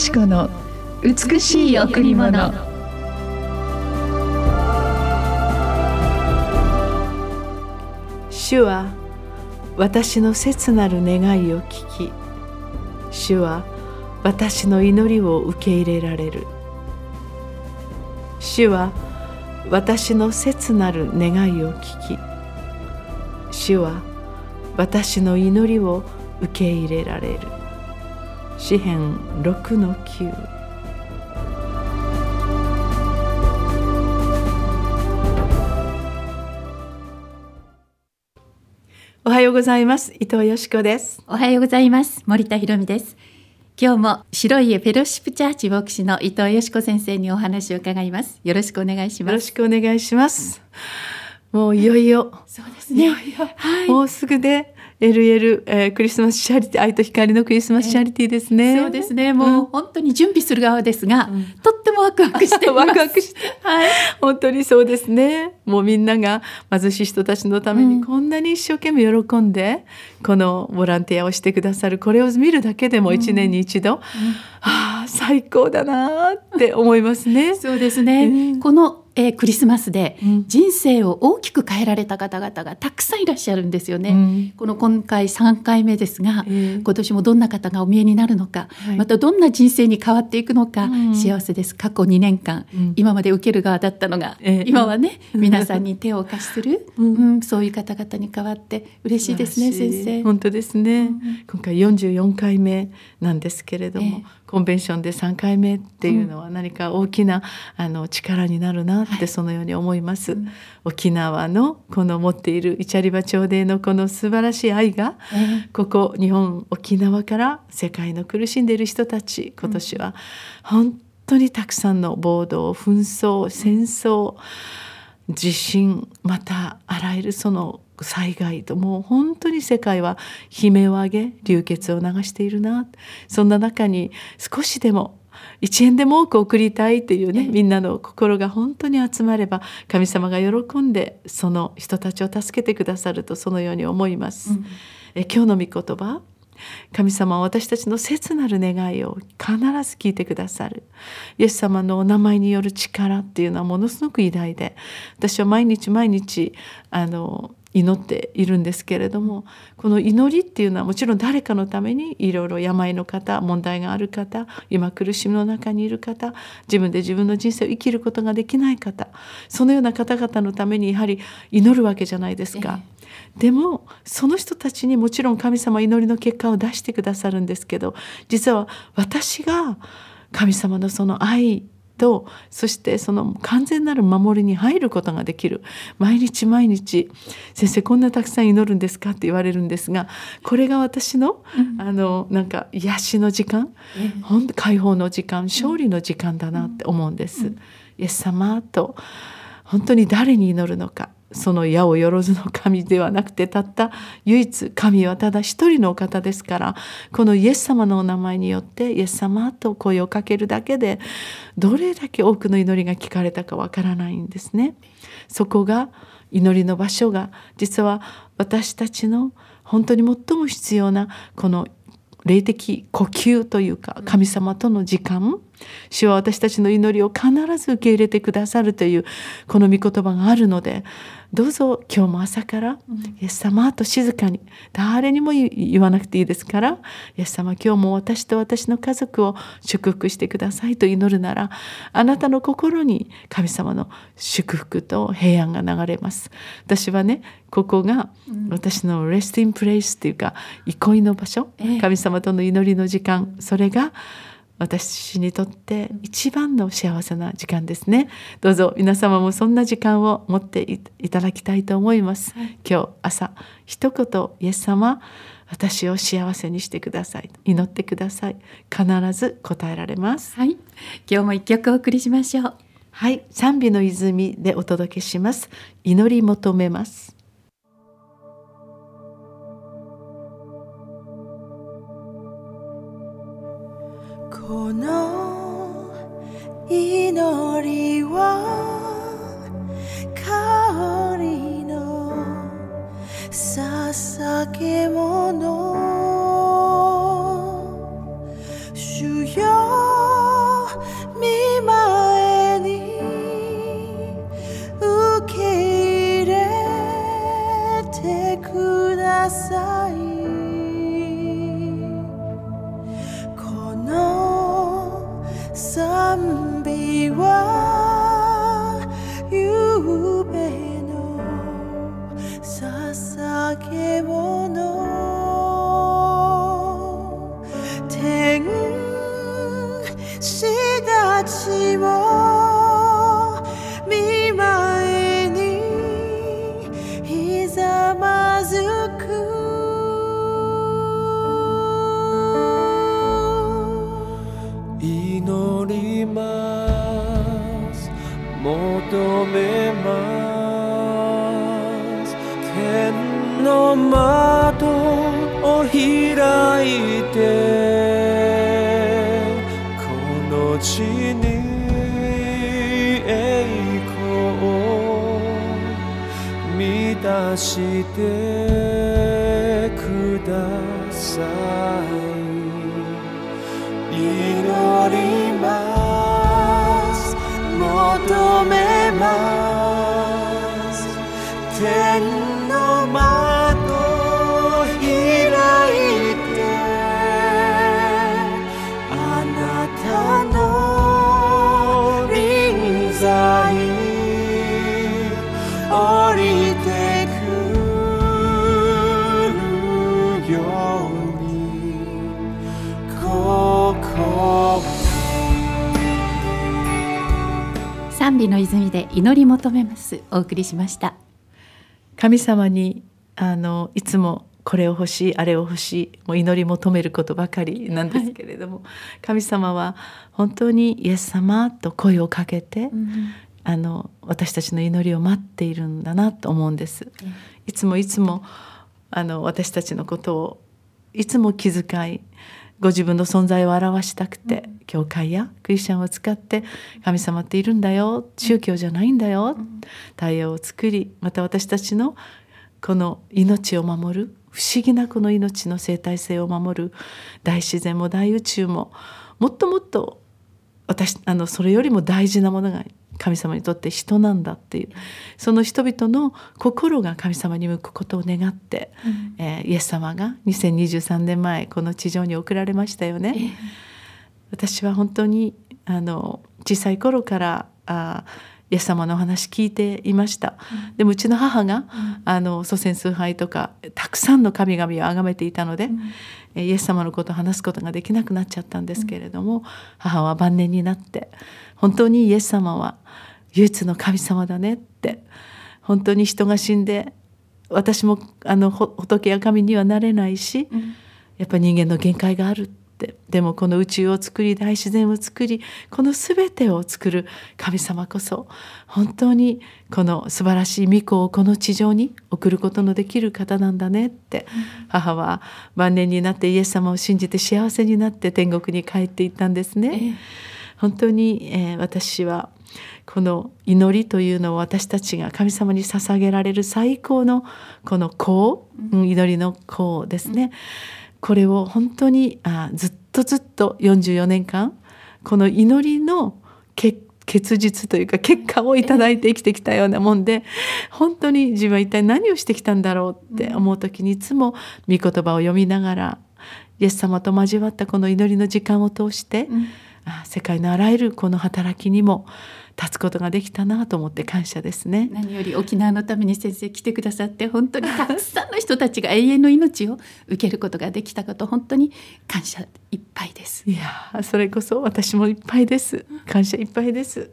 し子の美しい贈り物。主は私の切なる願いを聞き主は私の祈りを受け入れられる。主は私の切なる願いを聞き主は私の祈りを受け入れられる。詩編6の9おはようございます。伊藤よしこです。おはようございます。森田博美です。今日も白い家フェロシップチャーチ牧師の伊藤よしこ先生にお話を伺います。よろしくお願いします。よろしくお願いします。もういよいよ。そうですね。はい、もうすぐで LL、えー、クリスマスチャリティ愛と光のクリスマスチャリティですね、えー、そうですね。もう本当に準備する側ですが、うん、とってもワクワクして ワクワクして、はい、本当にそうですね。もうみんなが貧しい人たちのためにこんなに一生懸命喜んで、うん、このボランティアをしてくださるこれを見るだけでも一年に一度、うん、ああ最高だなって思いますね。そうですね、このえー、クリスマスで人生を大きく変えられた方々がたくさんいらっしゃるんですよね。うん、この今回3回目ですが、えー、今年もどんな方がお見えになるのか、はい、またどんな人生に変わっていくのか、うん、幸せです。過去2年間、うん、今まで受ける側だったのが、えー、今はね 皆さんに手を貸しする、うん。そういう方々に変わって嬉しいですね先生。本当ですね、今回44回目なんですけれども、えー、コンベンションで3回目っていうのは何か大きなあの力になるなってそのように思います、はい、沖縄のこの持っているイチャリバ朝礼のこの素晴らしい愛が、えー、ここ日本沖縄から世界の苦しんでいる人たち今年は本当にたくさんの暴動紛争戦争地震またあらゆるその災害ともう本当に世界は悲鳴を上げ流血を流しているな。そんな中に少しでも一円でも多く送りたいというねみんなの心が本当に集まれば神様が喜んでその人たちを助けてくださるとそのように思います。うん、え今日の御言葉神様は私たちの切なる願いを必ず聞いてくださる。イエス様のお名前による力っていうのはものすごく偉大で私は毎日毎日あの祈っているんですけれどもこの祈りっていうのはもちろん誰かのためにいろいろ病の方問題がある方今苦しみの中にいる方自分で自分の人生を生きることができない方そのような方々のためにやはり祈るわけじゃないですか。でもその人たちにもちろん神様祈りの結果を出してくださるんですけど実は私が神様のその愛とそしてその完全なる守りに入ることができる。毎日毎日「先生こんなたくさん祈るんですか?」って言われるんですがこれが私の,、あのなんか癒しの時間、本当解放の時間勝利の時間だなって思うんです。イエス様と本当に誰に祈るのかその矢をよろずの神ではなくてたった唯一神はただ一人のお方ですからこのイエス様のお名前によってイエス様と声をかけるだけでどれだけ多くの祈りが聞かれたかわからないんですね。そこが祈りの場所が実は私たちの本当に最も必要なこの霊的呼吸というか神様との時間主は私たちの祈りを必ず受け入れてくださるというこの御言葉があるのでどうぞ今日も朝からイエス様と静かに誰にも言わなくていいですからイエス様今日も私と私の家族を祝福してくださいと祈るならあなたの心に神様の祝福と平安が流れます。私はねここが私のレスティンプレイスっていうか憩いの場所神様との祈りの時間それが私にとって一番の幸せな時間ですね。どうぞ皆様もそんな時間を持っていただきたいと思います、はい、今日朝一言イエス様私を幸せにしてください。祈ってください。必ず答えられます。はい。今日も一曲お送りしましょう。はい。賛美の泉でお届けします。祈り求めます酒もの。主よ見前に受け入れてください。この賛美はてこの地に栄光を満たしてください。祈ります。求めます。天賛美の泉で祈り求めます。お送りしました。神様にあのいつもこれを欲しいあれを欲しいもう祈り求めることばかりなんですけれども、神様は本当にイエス様と声をかけて、あの私たちの祈りを待っているんだなと思うんです。いつもいつもあの私たちのことをいつも気遣いご自分の存在を表したくて、教会やクリスチャンを使って神様っているんだよ宗教じゃないんだよ、太陽を作りまた私たちのこの命を守る不思議なこの命の生態性を守る大自然も大宇宙ももっともっと私あのそれよりも大事なものが神様にとって人なんだっていう。その人々の心が神様に向くことを願って、えーイエス様が2023年前この地上に送られましたよね。私は本当にあの小さい頃からあイエス様のお話聞いていました、でもうちの母が、あの祖先崇拝とかたくさんの神々を崇めていたので、えイエス様のことを話すことができなくなっちゃったんですけれども、母は晩年になって本当にイエス様は唯一の神様だねって本当に人が死んで私もあのほ仏や神にはなれないし、やっぱり人間の限界があるってでもこの宇宙を作り大自然を作りこの全てを作る神様こそ本当にこの素晴らしい御子をこの地上に送ることのできる方なんだねって、母は晩年になってイエス様を信じて幸せになって天国に帰っていったんですね。本当に、えー私はこの祈りというのを私たちが神様に捧げられる最高のこの功、うん祈りの功ですね。これを本当にあずっとずっと44年間この祈りの結結実というか結果をいただいて生きてきたようなもんで本当に自分は一体何をしてきたんだろうって思う時にいつも御言葉を読みながらイエス様と交わったこの祈りの時間を通して、あ世界のあらゆるこの働きにも立つことができたなと思って感謝ですね。何より沖縄のために先生来てくださって本当にたくさんの人たちが永遠の命を受けることができたこと本当に感謝いっぱいです。いやーそれこそ私もいっぱいです。感謝いっぱいです。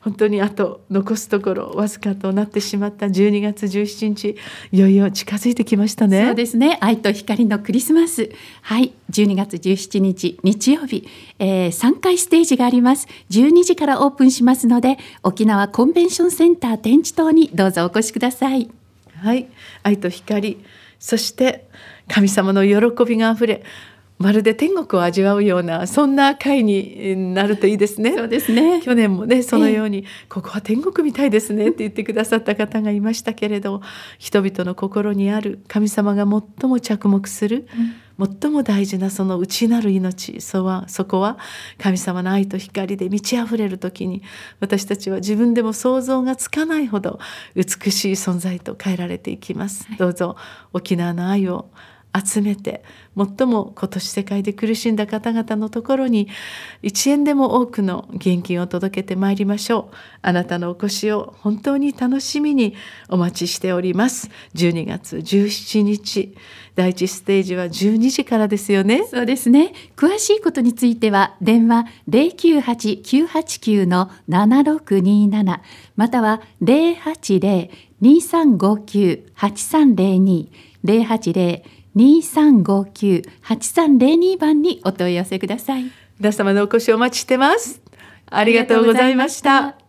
本当にあと残すところわずかとなってしまった12月17日いよいよ近づいてきましたね。そうですね。愛と光のクリスマス。はい。12月17日日曜日、えー、3回ステージがあります。12時からオープンしますので沖縄コンベンションセンター展示棟にどうぞお越しください。はい。愛と光。そして神様の喜びがあふれまるで天国を味わうようなそんな会になるといいですね。そうですね去年もねそのように、ここは天国みたいですねって言ってくださった方がいましたけれど人々の心にある神様が最も着目する、最も大事なその内なる命そはそこは神様の愛と光で満ち溢れる時に私たちは自分でも想像がつかないほど美しい存在と変えられていきます。どうぞ沖縄の愛を集めて最も今年世界で苦しんだ方々のところに一円でも多くの現金を届けてまいりましょう。あなたのお越しを本当に楽しみにお待ちしております。12月17日第一ステージは12時からですよね。そうですね。詳しいことについては電話098-989の7627または080-2359-8302 2359-8302番にお問い合わせください。皆様のお越しをお待ちしてます。ありがとうございました。